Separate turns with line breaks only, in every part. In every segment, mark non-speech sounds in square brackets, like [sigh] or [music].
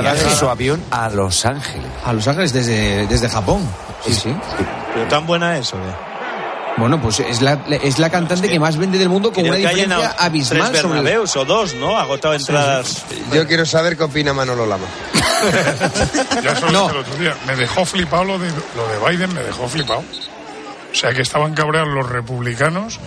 Viaje su avión a Los Ángeles.
A Los Ángeles desde, desde Japón. Sí, sí.
Pero tan buena es, ¿o qué?
Bueno, pues es la, es la cantante que más vende del mundo con una
que
diferencia
tres
abismal sobre
Bernabeus o dos, ¿no? Agotado entradas.
Yo quiero saber qué opina Manolo Lama. [laughs]
Ya se lo dije el otro día. Me dejó flipado lo de, lo de Biden, me dejó flipado. O sea que estaban cabreados los republicanos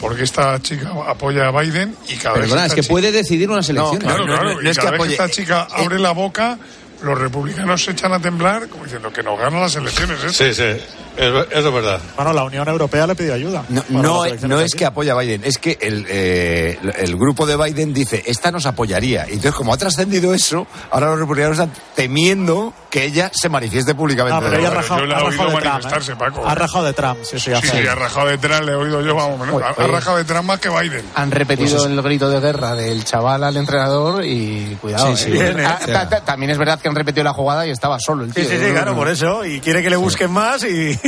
porque esta chica apoya a Biden y cada
Perdona,
vez
es que
esta
puede decidir unas elecciones.
Claro,
No, no,
claro.
no,
y
no es
cada
que
vez
apoye-
que esta chica abre la boca, los republicanos se echan a temblar como diciendo que nos ganan las elecciones. ¿eh?
Sí, sí, es- eso es verdad.
Bueno, la Unión Europea le pidió ayuda.
No, no, no es que apoya a Biden, es que el, eh, el grupo de Biden dice, esta nos apoyaría. Y entonces, como ha trascendido eso, ahora los republicanos están temiendo que ella se manifieste públicamente.
Ah, pero ella ha
Yo
rajado,
la he
ha
oído
de Trump.
manifestarse,
¿eh?
Paco.
Ha rajado de Trump, sí, sí,
Sí,
hace-
sí, ha rajado detrás, le he oído yo, vamos, menos. Ha, ha rajado detrás más que Biden.
Han repetido el grito de guerra del chaval al entrenador y cuidado.
Sí, sí.
¿eh?
Bien, ¿eh?
Ah, ta- ta- También es verdad que han repetido la jugada y estaba solo el
Sí,
tío.
sí, sí, claro, por eso. Y quiere que le busquen más y...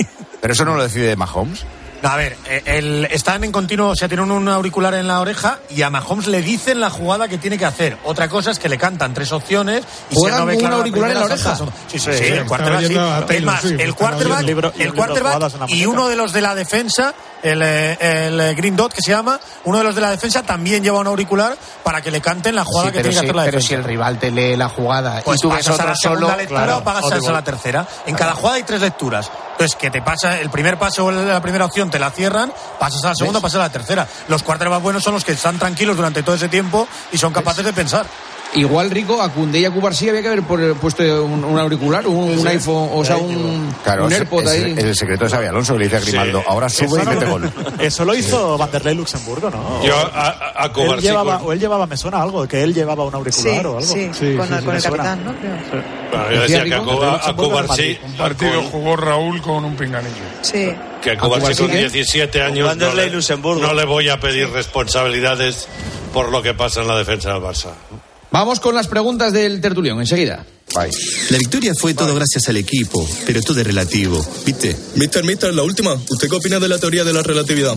Pero eso no lo decide Mahomes.
A ver, eh, el- están en continuo, o sea, tienen un auricular en la oreja y a Mahomes le dicen la jugada que tiene que hacer. Otra cosa es que le cantan tres opciones y si
¿Juegan
él no ve
un
claro la
auricular en la oreja?
Sí, sí,
Sí,
sí, el quarterback sí. Es más, el quarterback,
un libro- y
el
un
quarterback uno de los de la defensa, el, eh, el eh, Green Dot que se llama, uno de los de la defensa también lleva un auricular para que le canten la jugada
Sí,
que
pero,
tiene que hacer la
pero
defensa.
si el rival te lee la jugada
Pues
y tú ves
pasas a
otro
la segunda
solo,
lectura
claro,
o
audible.
a la tercera. En cada jugada hay tres lecturas. Entonces, que te pasa el primer paso o la primera opción, te la cierran, pasas a la segunda, pasas a la tercera. Los quarterbacks buenos son los que están tranquilos durante todo ese tiempo y son capaces de pensar.
Igual, Rico, a Cundé y a Cubarsí había que haber por- puesto un, un auricular, un, un iPhone, o sea, un,
Claro,
un AirPod
es-
ahí.
es el secreto de Xavi Alonso que le dice a Grimaldo, ahora sube
Eso
y
no-
mete gol. [laughs]
Eso lo hizo Vanderlei Luxemburgo, ¿no?
Yo a, a, a
él
Kovacic-
llevaba, o él llevaba, me suena algo, que él llevaba un auricular
Sí,
o algo.
sí, con, el
suena.
capitán, ¿no? Creo.
Bueno, yo
Decía
que a, a
Un partido jugó Raúl con un pinganillo.
Sí.
que a Kovacic con
¿eh?
17 años no
Vanderlei
le,
Luxemburgo.
no le voy a pedir responsabilidades por lo que pasa en la defensa del Barça.
Vamos con las preguntas del tertulión, enseguida.
Bye.
La victoria fue todo gracias al equipo, pero todo es relativo, ¿viste?
Mister, mister, la última. ¿Usted qué opina de la teoría de la relatividad?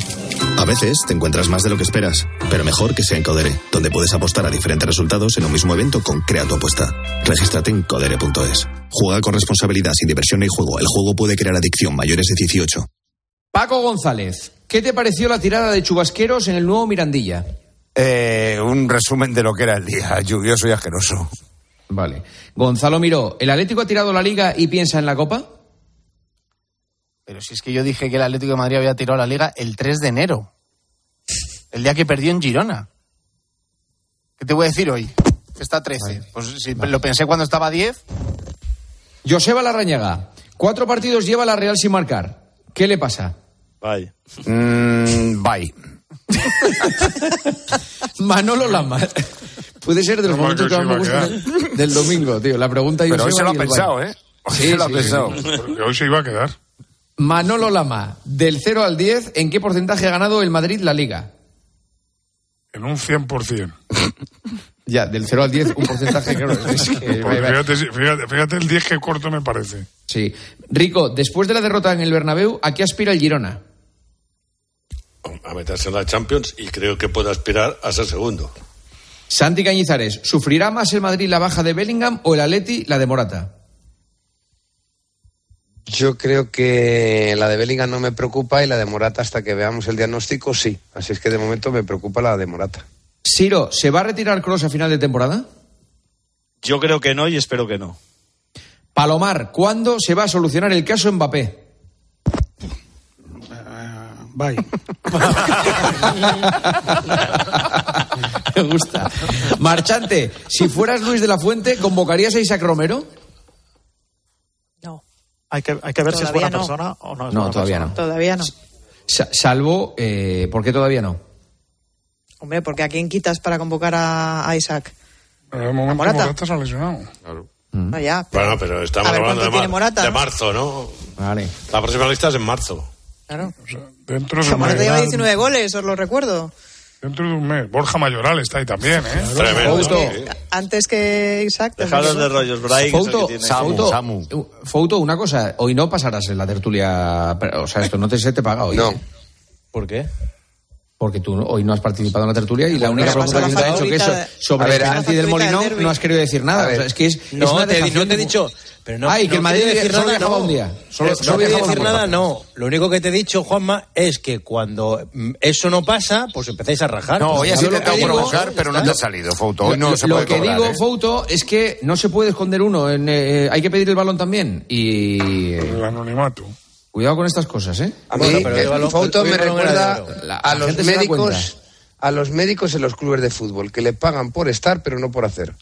A veces te encuentras más de lo que esperas, pero mejor que sea en Codere, donde puedes apostar a diferentes resultados en un mismo evento con Crea tu apuesta. Regístrate en codere.es. Juega con responsabilidad, sin diversión ni juego. El juego puede crear adicción mayores de 18.
Paco González, ¿qué te pareció la tirada de chubasqueros en el nuevo Mirandilla?
Eh, un resumen de lo que era el día, lluvioso y asqueroso.
Vale. Gonzalo Miró, ¿el Atlético ha tirado la liga y piensa en la Copa?
Pero si es que yo dije que el Atlético de Madrid había tirado la liga el 3 de enero. El día que perdió en Girona. ¿Qué te voy a decir hoy? Que está 13. Pues si lo pensé cuando estaba 10.
Joseba Larrañaga, cuatro partidos lleva la Real sin marcar. ¿Qué le pasa?
Vaya.
Mm, bye. [laughs]
Manolo Lama. Puede ser de los momentos que más me gustan del domingo, tío. La pregunta
Pero hoy se lo ha pensado. ¿eh? Hoy
Sí,
se lo ha
sí,
pensado.
Hoy se iba a quedar.
Manolo Lama, del 0 al 10, ¿en qué porcentaje ha ganado el Madrid la liga?
En un 100%. [laughs]
Ya, del 0 al 10, un porcentaje, claro. es que- [laughs]
fíjate, fíjate, fíjate el 10 que corto me parece.
Sí. Rico, después de la derrota en el Bernabéu, ¿a qué aspira el Girona?
A meterse en la Champions y creo que puede aspirar a ser segundo.
Santi Cañizares, ¿sufrirá más el Madrid la baja de Bellingham o el Atleti la de Morata?
Yo creo que la de Bellingham no me preocupa y la de Morata hasta que veamos el diagnóstico sí. Así es que de momento me preocupa la de Morata.
Siro, ¿se va a retirar Cross a final de temporada?
Yo creo que no y espero que no.
Palomar, ¿cuándo se va a solucionar el caso Mbappé?
Bye. [laughs]
Me gusta. Marchante, si fueras Luis de la Fuente, ¿convocarías a Isaac Romero?
No,
Hay que, hay que ver si es buena
Todavía no.
persona o no es
No,
buena
todavía
persona.
no.
todavía no.
Sa- salvo, eh, ¿por qué todavía no?
Hombre, porque ¿a quién quitas para convocar a, a Isaac?
Pero de momento
Morata?
Morata se ha lesionado.
No, ya.
Bueno, pero estamos
ver,
hablando de,
¿cuánto tiene
mar-
Morata,
de marzo, ¿no?
Vale.
La próxima lista es en marzo.
Claro.
Dentro de un
Morata
mes.
lleva 19 goles, os lo recuerdo.
Dentro de un mes. Borja Mayoral está ahí también, ¿eh?
Tremendo.
Fouto.
sí.
Antes que Isaac.
Dejaros de rollos, el
Fouto,
Samu.
Fouto, una cosa, hoy no pasarás en la tertulia, o sea, esto no te se te paga hoy.
No.
¿eh?
¿Por qué?
Porque tú no- hoy no has participado en la tertulia y la única pregunta que te he hecho que eso sobre
ver,
penalti del Molinón
del
no has querido decir nada.
A ver.
O sea, es que es, es
No,
una
te,
dejación
no te he
de-
dicho. Pero no,
Ah, y que el Madrid
decir
solo
nada, no.
un día. Solo-
Eh,
solo
no
viajaba
decir nada, no. Lo único que te he dicho, Juanma, es que cuando mm, eso no pasa, pues empezáis a rajar.
No, hoy has
lo
intentado
que digo-
provocar, pero no te ha salido, Fouto. Hoy no
lo
se
lo
puede
que
cobrar,
digo,
¿eh?
Fouto, es que no se puede esconder uno. en, eh, hay que pedir el balón también. Y
El anonimato.
Cuidado con estas cosas, ¿eh?
A mí,
Bueno, pero
el me recuerda.
La-
a los médicos, a los médicos en los clubes de fútbol, que le pagan por estar, pero no por hacer.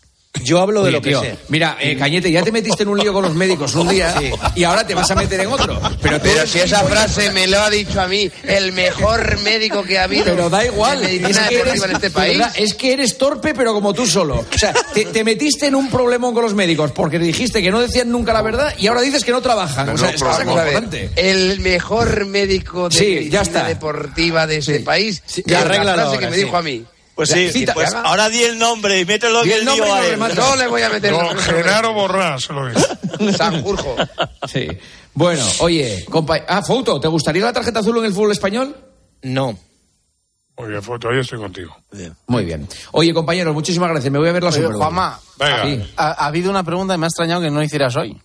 Yo hablo de
Oye,
lo que
tío,
sé.
Mira, eh, Cañete, ya te metiste en un lío con los médicos un día y ahora te vas a meter en otro. Pero,
Pero si esa frase me lo ha dicho a mí el mejor médico que ha habido
Pero da igual.
en
es que
deportiva
eres-
en este país.
es que eres torpe, pero como tú solo. O sea, te, te metiste en un problemón con los médicos porque dijiste que no decían nunca la verdad y ahora dices que no trabajan. O sea, es
el mejor médico de
Sí,
medicina
ya está.
deportiva de este país. La frase
ahora,
que me
sí.
dijo a mí.
Pues sí,
cita-
pues
haga.
ahora di el nombre y mételo
Di
en
el
el
nombre
a él.
No le voy a meter
Don Genaro Borrás lo es. [laughs]
Sanjurjo.
Sí. Bueno, oye, compa... Ah, Fouto, ¿te gustaría la tarjeta azul en el fútbol español?
No.
Muy bien, foto, ahí estoy contigo.
Muy bien. Oye, compañeros, muchísimas gracias. Me voy a ver la
Oye. Juanma,
Venga.
Sí.
ha, ha habido una pregunta y me ha extrañado que no hicieras hoy.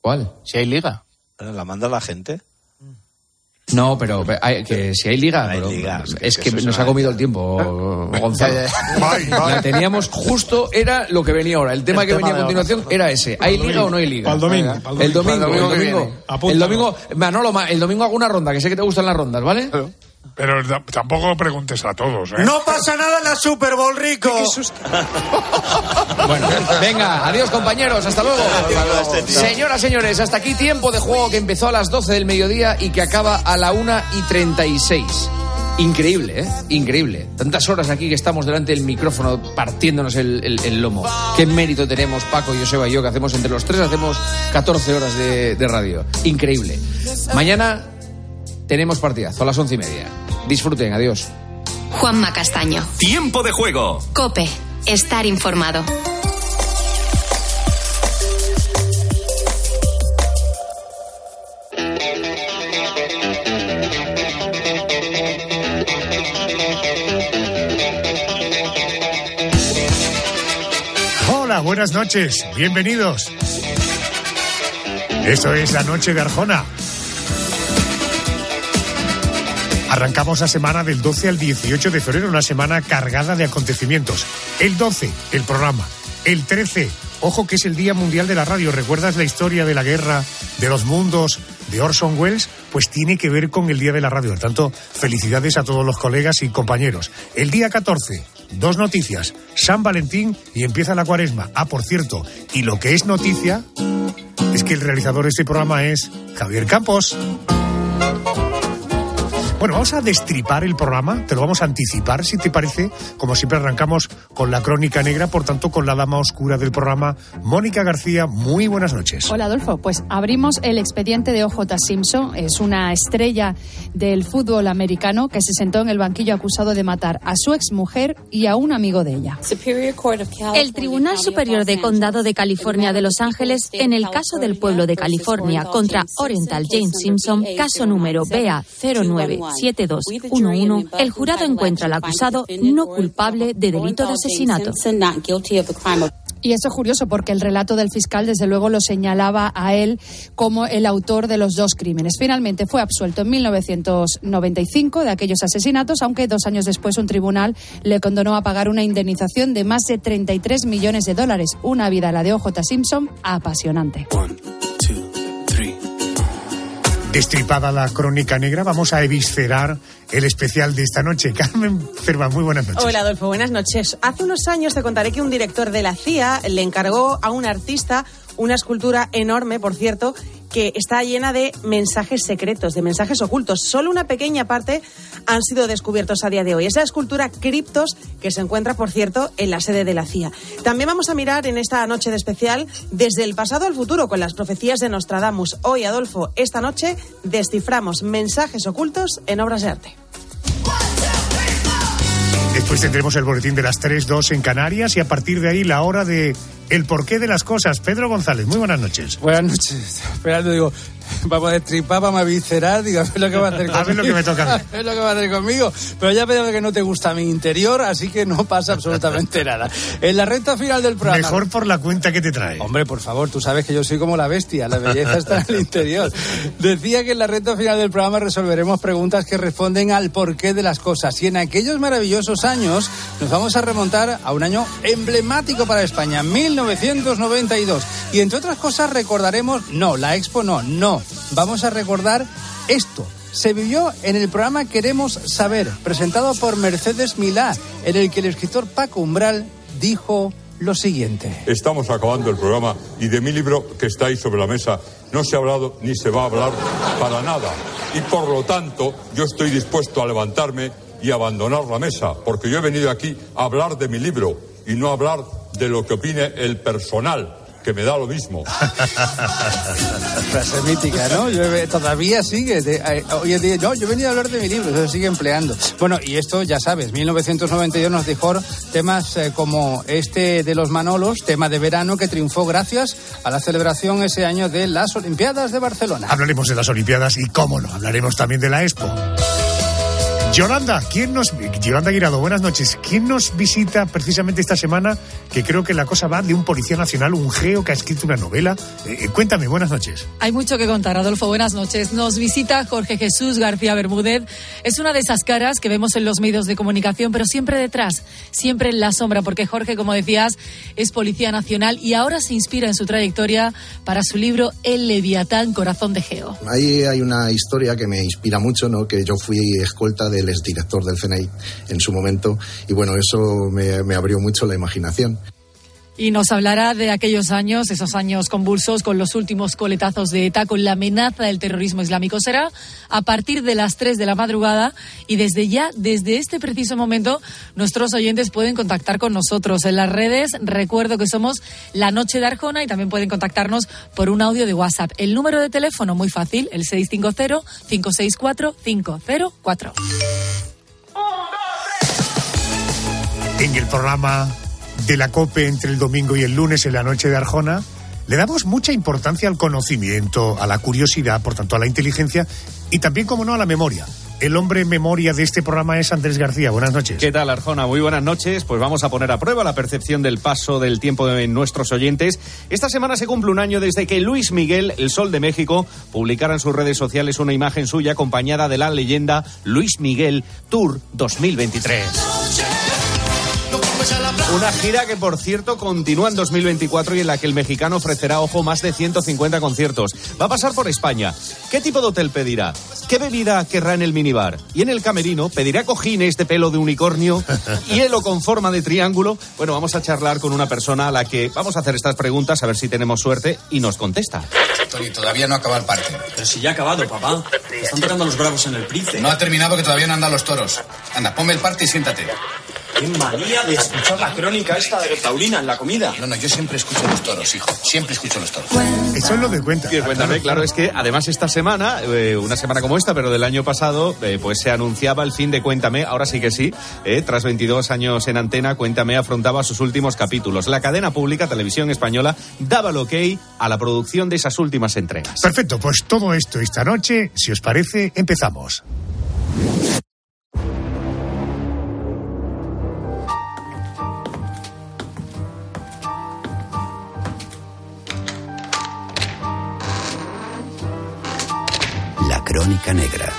¿Cuál?
Si hay liga.
Bueno, La manda la gente.
No, pero hay- que si hay liga,
Hay
pero-
liga,
es
es que
nos ha comido el tiempo, Gonzalo. La teníamos justo, era lo que venía ahora. El tema
El
que
tema
venía a continuación era ese. ¿Hay liga o no hay liga?
Domingo,
El
domingo.
domingo, el
domingo
domingo. El domingo, Manolo, ma- el domingo hago una ronda, que sé que te gustan las rondas, ¿vale?
Pero tampoco preguntes a todos, ¿eh?
No pasa nada en la Super Bowl, Rico. [laughs]
Bueno, venga, adiós compañeros, hasta luego.
este.
Señoras, señores, hasta aquí tiempo de juego que empezó a las 12 del mediodía y que acaba a la 1 y 36. Increíble, ¿eh? Increíble. Tantas horas aquí que estamos delante del micrófono partiéndonos el, el- el lomo. Qué mérito tenemos Paco, Joseba y yo, que hacemos entre los tres, hacemos 14 horas de, de radio. Increíble. Mañana tenemos partidazo a las once y media. Disfruten, adiós.
Juanma Castaño.
Tiempo de juego.
Cope. Estar informado.
Hola, buenas noches, bienvenidos. Esto es la noche de Arrancamos la semana del 12 al 18 de febrero, una semana cargada de acontecimientos. El 12, el programa. El 13, ojo que es el Día Mundial de la Radio. ¿Recuerdas la historia de la guerra de los mundos de Orson Welles? Pues tiene que ver con el Día de la Radio. Por tanto, felicidades a todos los colegas y compañeros. El día 14, dos noticias. San Valentín y empieza la cuaresma. Ah, por cierto, y lo que es noticia es que el realizador de este programa es Javier Campos. Bueno, vamos a destripar el programa, te lo vamos a anticipar, si te parece. Como siempre arrancamos con la crónica negra, por tanto con la dama oscura del programa, Mónica García. Muy buenas noches.
Hola Adolfo, pues abrimos el expediente de OJ Simpson. Es una estrella del fútbol americano que se sentó en el banquillo acusado de matar a su exmujer y a un amigo de ella.
El Tribunal Superior de Condado de California de Los Ángeles, en el caso del pueblo de California contra Oriental James Simpson, caso número BA 097211, el jurado encuentra al acusado no culpable de delito de asesinato.
Y esto es curioso porque el relato del fiscal desde luego lo señalaba a él como el autor de los dos crímenes. Finalmente fue absuelto en 1995 de aquellos asesinatos, aunque dos años después un tribunal le condenó a pagar una indemnización de más de 33 millones de dólares. Una vida, la de OJ Simpson, apasionante.
Destripada la crónica negra, vamos a eviscerar el especial de esta noche. [laughs] Carmen Cerva, muy buenas noches.
Hola Adolfo, buenas noches. Hace unos años te contaré que un director de la CIA le encargó a un artista una escultura enorme, por cierto, que está llena de mensajes secretos, de mensajes ocultos. Solo una pequeña parte han sido descubiertos a día de hoy. Es la escultura Criptos, que se encuentra, por cierto, en la sede de la CIA. También vamos a mirar en esta noche de especial desde el pasado al futuro con las profecías de Nostradamus. Hoy, Adolfo, esta noche desciframos mensajes ocultos en obras de arte.
Después tendremos el boletín de las 3, 2 en Canarias y a partir de ahí la hora de el porqué de las cosas. Pedro González, muy buenas noches.
Buenas noches. Esperando, digo, [laughs]
vamos a destripar, vamos a viscerar, digo, a ver lo que va a hacer [laughs]
A ver lo que me toca. [laughs] A
ver lo que va a hacer conmigo. Pero ya veo que no te gusta mi interior, así que no pasa absolutamente nada. En la recta final del programa.
Mejor por la cuenta que te trae.
Hombre, por favor, tú sabes que yo soy como la bestia, la belleza está en el interior. Decía que en la recta final del programa resolveremos preguntas que responden al porqué de las cosas. Y en aquellos maravillosos años nos vamos a remontar a un año emblemático para España, 1992. Y entre otras cosas recordaremos, no, la expo no, no, vamos a recordar esto. Se vivió en el programa Queremos Saber, presentado por Mercedes Milá, en el que el escritor Paco Umbral dijo lo siguiente.
Estamos acabando el programa y de mi libro que está ahí sobre la mesa no se ha hablado ni se va a hablar para nada. Y por lo tanto yo estoy dispuesto a levantarme y abandonar la mesa, porque yo he venido aquí a hablar de mi libro y no a hablar de lo que opine el personal, que me da lo mismo.
Frase mítica, ¿no? Yo, todavía sigue. de- eh, hoy en día, no, yo he venido a hablar de mi libro, se sigue empleando. Bueno, y esto ya sabes, 1992 nos dejó temas eh, como este de los Manolos, tema de verano que triunfó gracias a la celebración ese año de las Olimpiadas de Barcelona.
Hablaremos de las Olimpiadas y, cómo no, hablaremos también de la Expo. Yolanda, ¿quién nos, Yolanda Guirado, buenas noches. ¿Quién nos visita precisamente esta semana? Que creo que la cosa va de un policía nacional, un geo que ha escrito una novela. Eh, eh, cuéntame, buenas noches.
Hay mucho que contar, Adolfo. Buenas noches. Nos visita Jorge Jesús García Bermúdez. Es una de esas caras que vemos en los medios de comunicación, pero siempre detrás, siempre en la sombra, porque Jorge, como decías, es policía nacional y ahora se inspira en su trayectoria para su libro El Leviatán, Corazón de Geo.
Ahí hay una historia que me inspira mucho, ¿no? Que yo fui escolta del exdirector del CNI en su momento y bueno, eso me abrió mucho la imaginación.
Y nos hablará de aquellos años, esos años convulsos con los últimos coletazos de ETA, con la amenaza del terrorismo islámico. Será a partir de las 3 de la madrugada y desde ya, desde este preciso momento, nuestros oyentes pueden contactar con nosotros en las redes. Recuerdo que somos La Noche de Arjona y también pueden contactarnos por un audio de WhatsApp. El número de teléfono, muy fácil, el 650-564-504.
En el programa de la COPE entre el domingo y el lunes en la noche de Arjona, le damos mucha importancia al conocimiento, a la curiosidad, por tanto a la inteligencia y también, como no, a la memoria. El hombre memoria de este programa es Andrés García. Buenas noches.
¿Qué tal, Arjona? Muy buenas noches. Pues vamos a poner a prueba la percepción del paso del tiempo de nuestros oyentes. Esta semana se cumple un año desde que Luis Miguel, el Sol de México, publicara en sus redes sociales una imagen suya acompañada de la leyenda Luis Miguel Tour 2023. Una gira que, por cierto, continúa en 2024 y en la que el mexicano ofrecerá, ojo, más de 150 conciertos. Va a pasar por España. ¿Qué tipo de hotel pedirá? ¿Qué bebida querrá en el minibar? Y en el camerino, ¿pedirá cojines de pelo de unicornio? [laughs] ¿Hielo con forma de triángulo? Bueno, vamos a charlar con una persona a la que vamos a hacer estas preguntas, a ver si tenemos suerte y nos contesta.
Tony, todavía no acaba el parte.
Pero si ya ha acabado, papá. Están tocando los bravos en el Price.
No ha terminado que todavía no andan los toros. Anda, ponme el parte y siéntate.
Qué manía de escuchar la crónica esta de Taurina en la comida.
No, no, yo siempre escucho los toros, hijo. Siempre escucho los toros.
Eso es lo de cuenta.
Sí, cuéntame, claro, es que además esta semana, eh, una semana como esta, pero del año pasado, eh, pues se anunciaba el fin de Cuéntame, ahora sí que sí, eh, tras 22 años en antena, Cuéntame afrontaba sus últimos capítulos. La cadena pública, Televisión Española, daba el ok a la producción de esas últimas entregas.
Perfecto, pues todo esto esta noche, si os parece, empezamos.
Crónica Negra.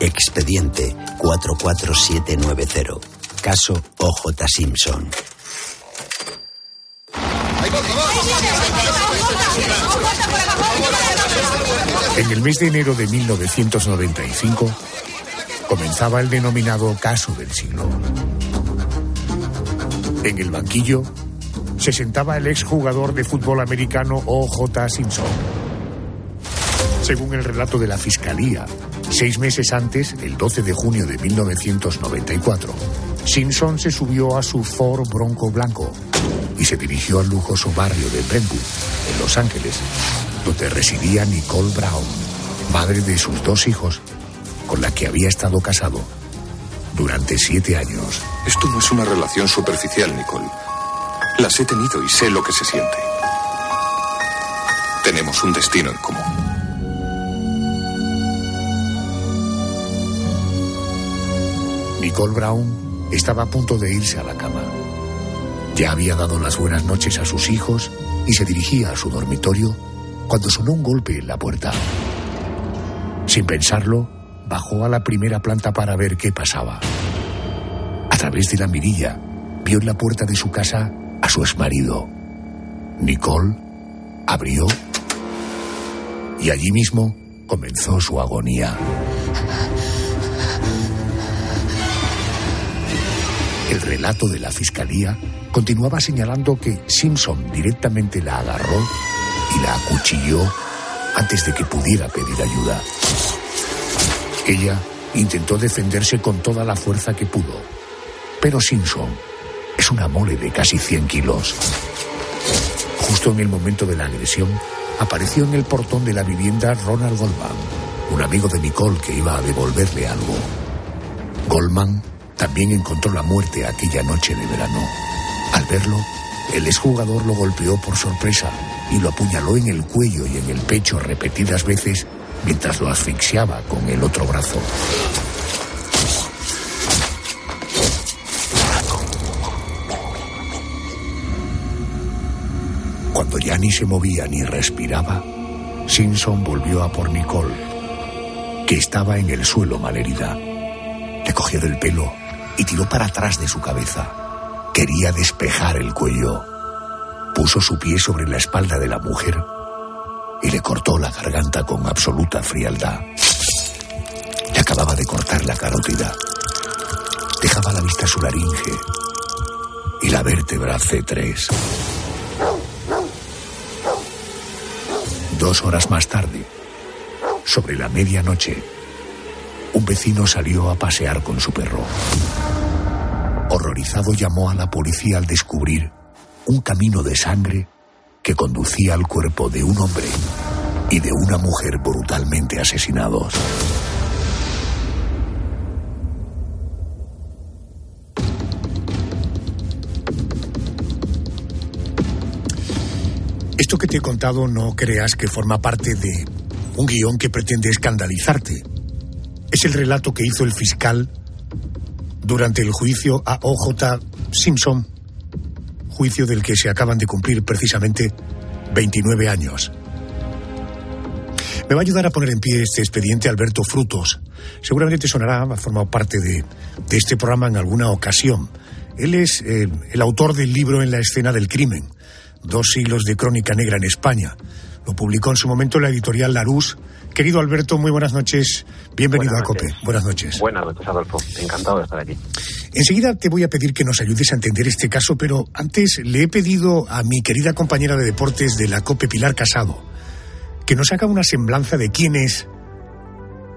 Expediente 44790. Caso OJ Simpson.
En el mes de enero de 1995 comenzaba el denominado caso del siglo. En el banquillo se sentaba el exjugador de fútbol americano O.J. Simpson. Según el relato de la Fiscalía, seis meses antes, el 12 de junio de 1994, Simpson se subió a su Ford Bronco Blanco y se dirigió al lujoso barrio de Brentwood, en Los Ángeles, donde residía Nicole Brown, madre de sus dos hijos, con la que había estado casado durante siete años.
Esto no es una relación superficial, Nicole. Las he tenido y sé lo que se siente. Tenemos un destino en común.
Nicole Brown estaba a punto de irse a la cama. Ya había dado las buenas noches a sus hijos y se dirigía a su dormitorio cuando sonó un golpe en la puerta. Sin pensarlo, bajó a la primera planta para ver qué pasaba. A través de la mirilla, vio en la puerta de su casa su exmarido. Nicole abrió y allí mismo comenzó su agonía. El relato de la fiscalía continuaba señalando que Simpson directamente la agarró y la acuchilló antes de que pudiera pedir ayuda. Ella intentó defenderse con toda la fuerza que pudo, pero Simpson es una mole de casi 100 kilos. Justo en el momento de la agresión, apareció en el portón de la vivienda Ronald Goldman, un amigo de Nicole que iba a devolverle algo. Goldman también encontró la muerte aquella noche de verano. Al verlo, el exjugador lo golpeó por sorpresa y lo apuñaló en el cuello y en el pecho repetidas veces mientras lo asfixiaba con el otro brazo. Ya ni se movía ni respiraba, Simpson volvió a por Nicole, que estaba en el suelo malherida. Le cogió del pelo y tiró para atrás de su cabeza. Quería despejar el cuello. Puso su pie sobre la espalda de la mujer y le cortó la garganta con absoluta frialdad. Le acababa de cortar la carótida. Dejaba a la vista su laringe y la vértebra C3. Dos horas más tarde, sobre la medianoche, un vecino salió a pasear con su perro. Horrorizado llamó a la policía al descubrir un camino de sangre que conducía al cuerpo de un hombre y de una mujer brutalmente asesinados.
Esto que te he contado no creas que forma parte de un guion que pretende escandalizarte. Es el relato que hizo el fiscal durante el juicio a OJ Simpson, juicio del que se acaban de cumplir precisamente 29 años. Me va a ayudar a poner en pie este expediente Alberto Frutos. Seguramente te sonará, ha formado parte de, de este programa en alguna ocasión. Él es eh, el autor del libro En la escena del crimen, dos siglos de crónica negra en España. Lo publicó en su momento la editorial Larús. Querido Alberto, muy buenas noches. Bienvenido
Buenas
a COPE. Buenas noches.
Buenas noches, Adolfo. Encantado de estar aquí.
Enseguida te voy a pedir que nos ayudes a entender este caso, pero antes le he pedido a mi querida compañera de deportes de la COPE, Pilar Casado, que nos haga una semblanza de quién es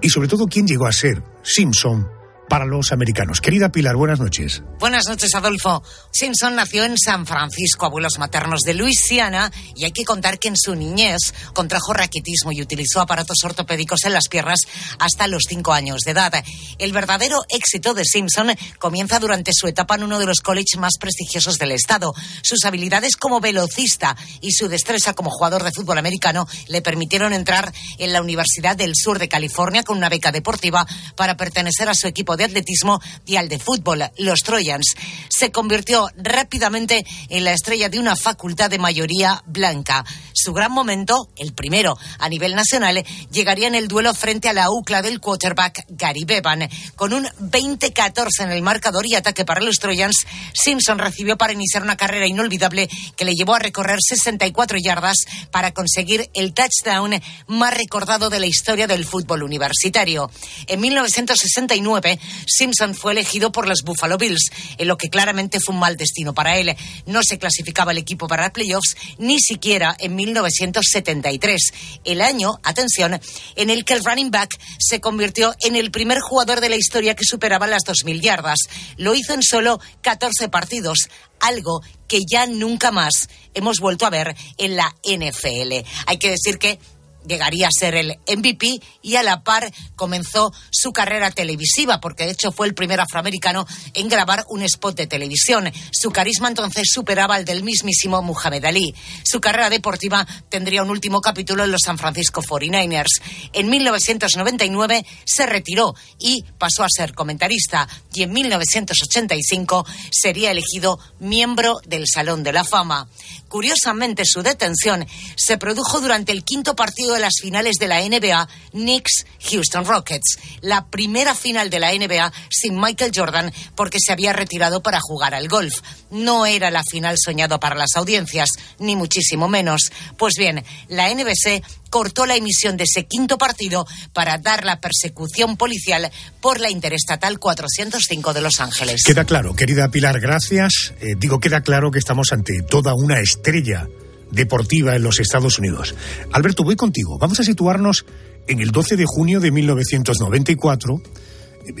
y sobre todo quién llegó a ser Simpson para los americanos. Querida Pilar, buenas noches.
Buenas noches, Adolfo. Simpson nació en San Francisco, abuelos maternos de Luisiana, y hay que contar que en su niñez contrajo raquitismo y utilizó aparatos ortopédicos en las piernas hasta los cinco años de edad. El verdadero éxito de Simpson comienza durante su etapa en uno de los colleges más prestigiosos del estado. Sus habilidades como velocista y su destreza como jugador de fútbol americano le permitieron entrar en la Universidad del Sur de California con una beca deportiva para pertenecer a su equipo de atletismo y al de fútbol, los Trojans. Se convirtió rápidamente en la estrella de una facultad de mayoría blanca. Su gran momento, el primero a nivel nacional, llegaría en el duelo frente a la UCLA del quarterback Gary Bevan. Con un 20-14 en el marcador y ataque para los Trojans, Simpson recibió para iniciar una carrera inolvidable que le llevó a recorrer 64 yardas para conseguir el touchdown más recordado de la historia del fútbol universitario. En 1969, Simpson fue elegido por los Buffalo Bills, en lo que claramente fue un mal destino para él. No se clasificaba el equipo para playoffs ni siquiera en 1973, el año, atención, en el que el running back se convirtió en el primer jugador de la historia que superaba las 2.000 yardas. Lo hizo en solo 14 partidos, algo que ya nunca más hemos vuelto a ver en la NFL. Hay que decir que llegaría a ser el MVP y a la par comenzó su carrera televisiva, porque de hecho fue el primer afroamericano en grabar un spot de televisión. Su carisma entonces superaba al del mismísimo Muhammad Ali. Su carrera deportiva tendría un último capítulo en los San Francisco 49ers. En 1999 se retiró y pasó a ser comentarista y en 1985 sería elegido miembro del Salón de la Fama. Curiosamente, su detención se produjo durante el quinto partido de las finales de la NBA Knicks-Houston Rockets, la primera final de la NBA sin Michael Jordan porque se había retirado para jugar al golf. No era la final soñado para las audiencias, ni muchísimo menos. Pues bien, la NBC cortó la emisión de ese quinto partido para dar la persecución policial por la interestatal 405 de Los Ángeles.
Queda claro, querida Pilar, gracias. Eh, digo, queda claro que estamos ante toda una estrella deportiva en los Estados Unidos. Alberto, voy contigo. Vamos a situarnos en el 12 de junio de 1994.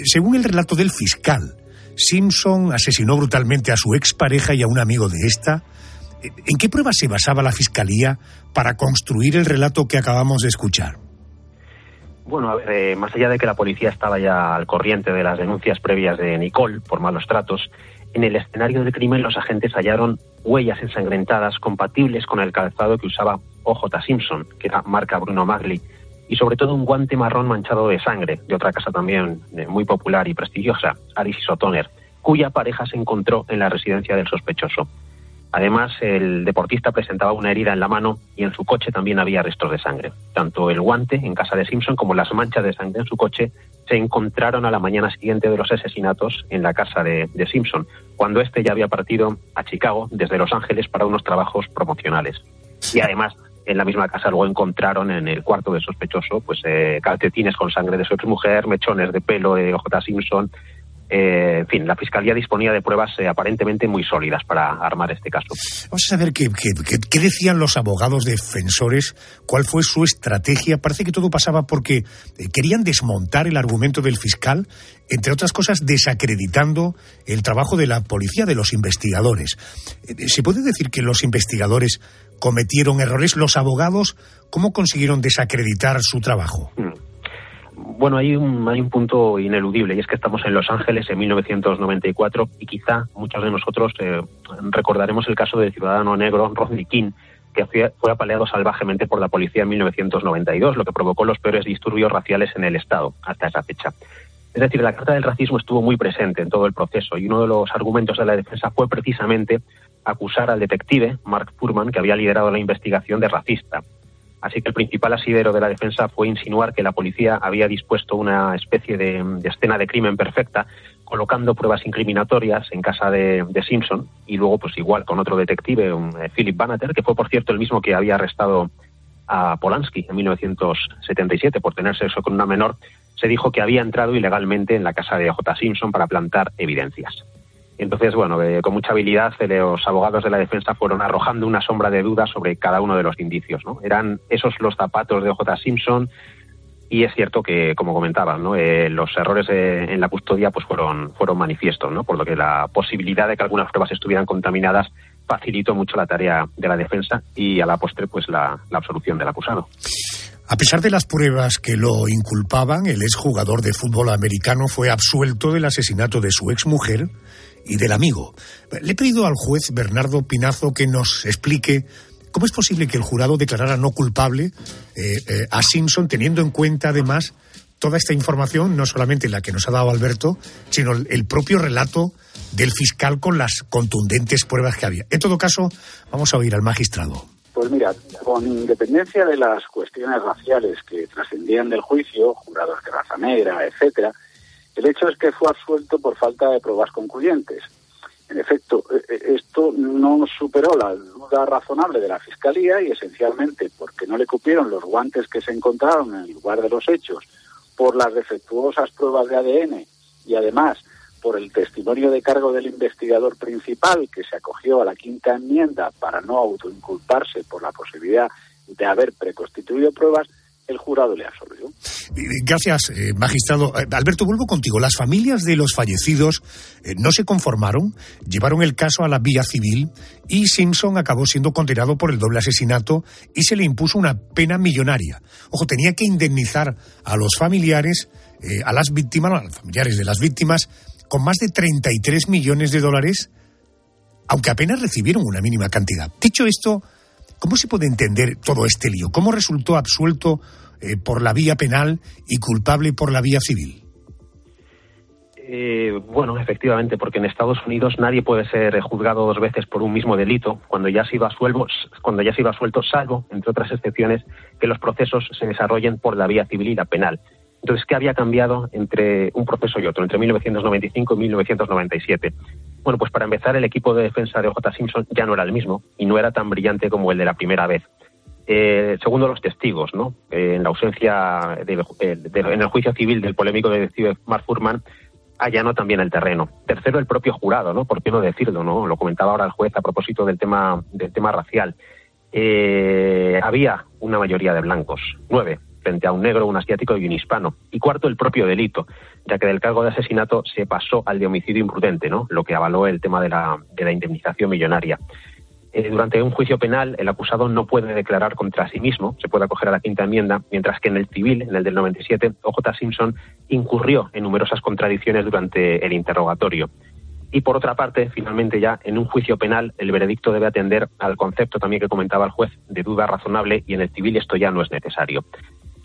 Según el relato del fiscal, Simpson asesinó brutalmente a su expareja y a un amigo de esta. ¿En qué pruebas se basaba la fiscalía para construir el relato que acabamos de escuchar?
Bueno, a ver, eh, más allá de que la policía estaba ya al corriente de las denuncias previas de Nicole por malos tratos, en el escenario del crimen los agentes hallaron huellas ensangrentadas compatibles con el calzado que usaba OJ Simpson, que era marca Bruno Magli, y sobre todo un guante marrón manchado de sangre de otra casa también eh, muy popular y prestigiosa, Aris Sotoner, cuya pareja se encontró en la residencia del sospechoso. Además, el deportista presentaba una herida en la mano y en su coche también había restos de sangre. Tanto el guante en casa de Simpson como las manchas de sangre en su coche se encontraron a la mañana siguiente de los asesinatos en la casa de, de Simpson, cuando éste ya había partido a Chicago desde Los Ángeles para unos trabajos promocionales. Y además, en la misma casa luego encontraron en el cuarto del sospechoso pues eh, calcetines con sangre de su exmujer, mechones de pelo de J. Simpson, eh, en fin, la Fiscalía disponía de pruebas eh, aparentemente muy sólidas para armar este caso.
Vamos a saber qué, qué, qué, qué, decían los abogados defensores, cuál fue su estrategia. Parece que todo pasaba porque eh, querían desmontar el argumento del fiscal, entre otras cosas desacreditando el trabajo de la policía, de los investigadores. ¿Se puede decir que los investigadores cometieron errores? ¿Los abogados cómo consiguieron desacreditar su trabajo?
Mm bueno, hay un, hay un punto ineludible y es que estamos en Los Ángeles en 1994 y quizá muchos de nosotros eh, recordaremos el caso del ciudadano negro Rodney King, que fue, apaleado salvajemente por la policía en 1992, lo que provocó los peores disturbios raciales en el Estado hasta esa fecha. Es decir, la Carta del Racismo estuvo muy presente en todo el proceso y uno de los argumentos de la defensa fue precisamente acusar al detective Mark Furman, que había liderado la investigación de racista. Así que el principal asidero de la defensa fue insinuar que la policía había dispuesto una especie de, escena de crimen perfecta, colocando pruebas incriminatorias en casa de, de, Simpson y luego, pues igual, con otro detective, un eh, Philip Banneter, que fue, por cierto, el mismo que había arrestado a Polanski en 1977 por tener sexo con una menor, se dijo que había entrado ilegalmente en la casa de J. Simpson para plantar evidencias. Entonces, bueno, eh, con mucha habilidad eh, los abogados de la defensa fueron arrojando una sombra de duda sobre cada uno de los indicios. ¿no? Eran esos los zapatos de OJ Simpson y es cierto que, como comentaban, ¿no? Eh, los errores en la custodia pues fueron, fueron manifiestos, ¿no? por lo que la posibilidad de que algunas pruebas estuvieran contaminadas facilitó mucho la tarea de la defensa y a la postre pues la, la absolución del acusado.
A pesar de las pruebas que lo inculpaban, el exjugador de fútbol americano fue absuelto del asesinato de su exmujer y del amigo. Le he pedido al juez Bernardo Pinazo que nos explique cómo es posible que el jurado declarara no culpable eh, eh, a Simpson, teniendo en cuenta además toda esta información, no solamente la que nos ha dado Alberto, sino el propio relato del fiscal con las contundentes pruebas que había. En todo caso, vamos a oír al magistrado.
Pues mira, con independencia de las cuestiones raciales que trascendían del juicio, jurados de raza negra, etcétera, el hecho es que fue absuelto por falta de pruebas concluyentes. En efecto, esto no superó la duda razonable de la Fiscalía y esencialmente porque no le cupieron los guantes que se encontraron en el lugar de los hechos, por las defectuosas pruebas de ADN y además por el testimonio de cargo del investigador principal que se acogió a la quinta enmienda para no autoinculparse por la posibilidad de haber preconstituido pruebas, el jurado le absolvió.
Gracias, eh, magistrado. Eh, Alberto, vuelvo contigo. Las familias de los fallecidos eh, no se conformaron, llevaron el caso a la vía civil y Simpson acabó siendo condenado por el doble asesinato y se le impuso una pena millonaria. Ojo, tenía que indemnizar a los familiares, a las víctimas, a los familiares de las víctimas, con más de 33 millones de dólares, aunque apenas recibieron una mínima cantidad. Dicho esto, ¿Cómo se puede entender todo este lío? ¿Cómo resultó absuelto eh, por la vía penal y culpable por la vía civil?
Eh, bueno, efectivamente, porque en Estados Unidos nadie puede ser juzgado dos veces por un mismo delito cuando ya se iba suelto, cuando ya se iba suelto, salvo, entre otras excepciones, que los procesos se desarrollen por la vía civil y la penal. Entonces, ¿qué había cambiado entre un proceso y otro, entre 1995 y 1997? Bueno, pues para empezar, el equipo de defensa de OJ Simpson ya no era el mismo y no era tan brillante como el de la primera vez. Eh, segundo, los testigos, ¿no? Eh, en la ausencia, de, en el juicio civil del polémico detective Mark Furman, allanó también el terreno. Tercero, el propio jurado, ¿no? ¿Por qué no decirlo, no? Lo comentaba ahora el juez a propósito del tema, del tema racial. Eh, había una mayoría de blancos, nueve, frente a un negro, un asiático y un hispano. Y cuarto, el propio delito, ya que del cargo de asesinato se pasó al de homicidio imprudente, ¿no? lo que avaló el tema de la, de la indemnización millonaria. Eh, durante un juicio penal, el acusado no puede declarar contra sí mismo, se puede acoger a la quinta enmienda, mientras que en el civil, en el del 97, OJ Simpson incurrió en numerosas contradicciones durante el interrogatorio. Y por otra parte, finalmente ya en un juicio penal, el veredicto debe atender al concepto también que comentaba el juez de duda razonable y en el civil esto ya no es necesario.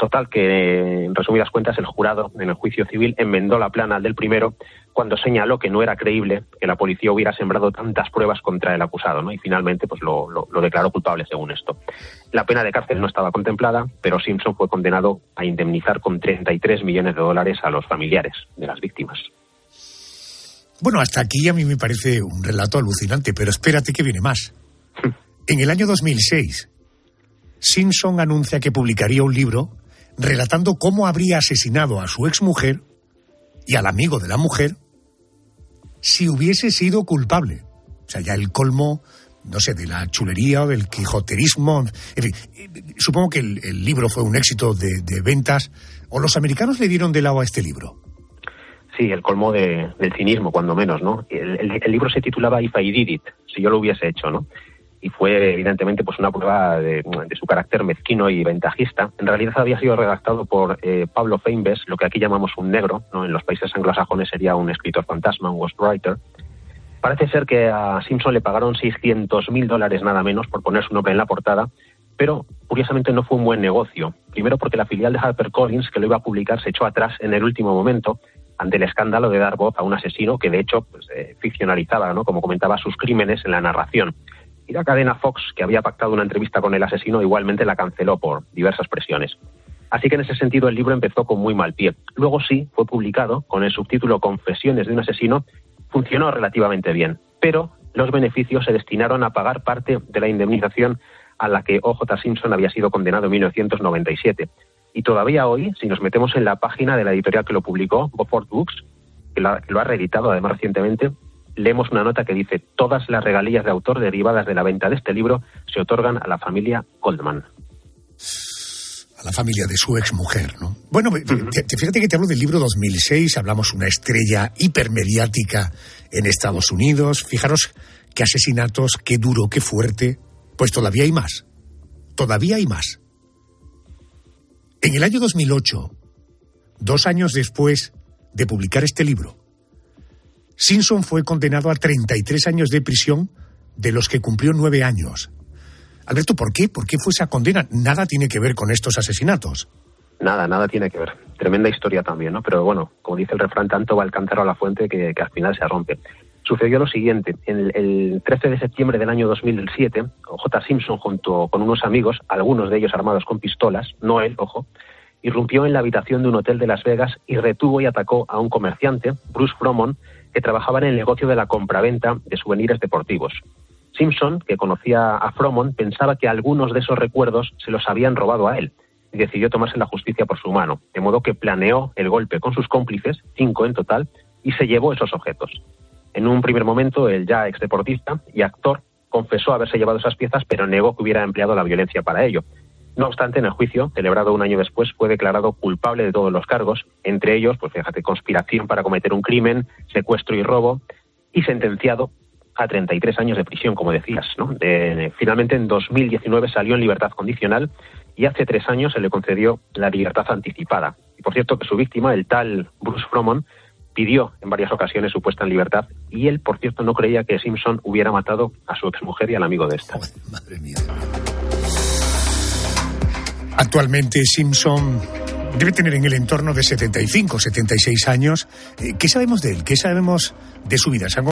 Total, que en resumidas cuentas el jurado en el juicio civil enmendó la plana del primero cuando señaló que no era creíble que la policía hubiera sembrado tantas pruebas contra el acusado, ¿no? Y finalmente pues lo, declaró culpable según esto. La pena de cárcel no estaba contemplada, pero Simpson fue condenado a indemnizar con 33 millones de dólares a los familiares de las víctimas.
Bueno, hasta aquí a mí me parece un relato alucinante, pero espérate que viene más. En el año 2006, Simpson anuncia que publicaría un libro relatando cómo habría asesinado a su exmujer y al amigo de la mujer si hubiese sido culpable. O sea, ya el colmo, no sé, de la chulería o del quijoterismo. En fin, supongo que el, libro fue un éxito de, ventas. ¿O los americanos le dieron de lado a este libro?
Sí, el colmo del cinismo, cuando menos, ¿no? El, libro se titulaba If I Did It, si yo lo hubiese hecho, ¿no? Y fue evidentemente pues una prueba de, su carácter mezquino y ventajista. En realidad había sido redactado por eh, Pablo Feinbes, lo que aquí llamamos un negro, ¿no? en los países anglosajones sería un escritor fantasma, un ghostwriter. Parece ser que a Simpson le pagaron 600.000 dólares nada menos por poner su nombre en la portada, pero curiosamente no fue un buen negocio. Primero porque la filial de HarperCollins, que lo iba a publicar, se echó atrás en el último momento ante el escándalo de dar voz a un asesino que de hecho pues, eh, ficcionalizaba, ¿no? como comentaba, sus crímenes en la narración. Y la cadena Fox, que había pactado una entrevista con el asesino, igualmente la canceló por diversas presiones. Así que en ese sentido el libro empezó con muy mal pie. Luego sí, fue publicado con el subtítulo Confesiones de un asesino, funcionó relativamente bien, pero los beneficios se destinaron a pagar parte de la indemnización a la que O.J. Simpson había sido condenado en 1997. Y todavía hoy, si nos metemos en la página de la editorial que lo publicó, Beaufort Books, que lo ha reeditado además recientemente, leemos una nota que dice todas las regalías de autor derivadas de la venta de este libro se otorgan a la familia Goldman.
A la familia de su exmujer, ¿no? Bueno, fíjate que te hablo del libro 2006, hablamos una estrella hipermediática en Estados Unidos. Fijaros qué asesinatos, qué duro, qué fuerte. Pues todavía hay más. Todavía hay más. En el año 2008, dos años después de publicar este libro, Simpson fue condenado a 33 años de prisión, de los que cumplió nueve años. Alberto, ¿por qué? ¿Por qué fue esa condena? Nada tiene que ver con estos asesinatos.
Nada, nada tiene que ver. Tremenda historia también, ¿no? Pero bueno, como dice el refrán, tanto va el cántaro a la fuente que, al final se rompe. Sucedió lo siguiente. El, el 13 de septiembre del año 2007, J. Simpson, junto con unos amigos, algunos de ellos armados con pistolas, no él, ojo, irrumpió en la habitación de un hotel de Las Vegas y retuvo y atacó a un comerciante, Bruce Fromon, que trabajaba en el negocio de la compraventa de souvenirs deportivos. Simpson, que conocía a Fromon, pensaba que algunos de esos recuerdos se los habían robado a él y decidió tomarse la justicia por su mano, de modo que planeó el golpe con sus cómplices, cinco en total, y se llevó esos objetos. En un primer momento, el ya exdeportista y actor confesó haberse llevado esas piezas, pero negó que hubiera empleado la violencia para ello. No obstante, en el juicio, celebrado un año después, fue declarado culpable de todos los cargos, entre ellos, pues fíjate, conspiración para cometer un crimen, secuestro y robo, y sentenciado a 33 años de prisión, como decías. ¿no? De- finalmente, en 2019 salió en libertad condicional y hace tres años se le concedió la libertad anticipada. Y por cierto, que su víctima, el tal Bruce Fromon, pidió en varias ocasiones su puesta en libertad y él, por cierto, no creía que Simpson hubiera matado a su exmujer y al amigo de esta.
Actualmente Simpson debe tener en el entorno de 75, 76 años. Eh, ¿Qué sabemos de él? ¿Qué sabemos de su vida? ¿Se han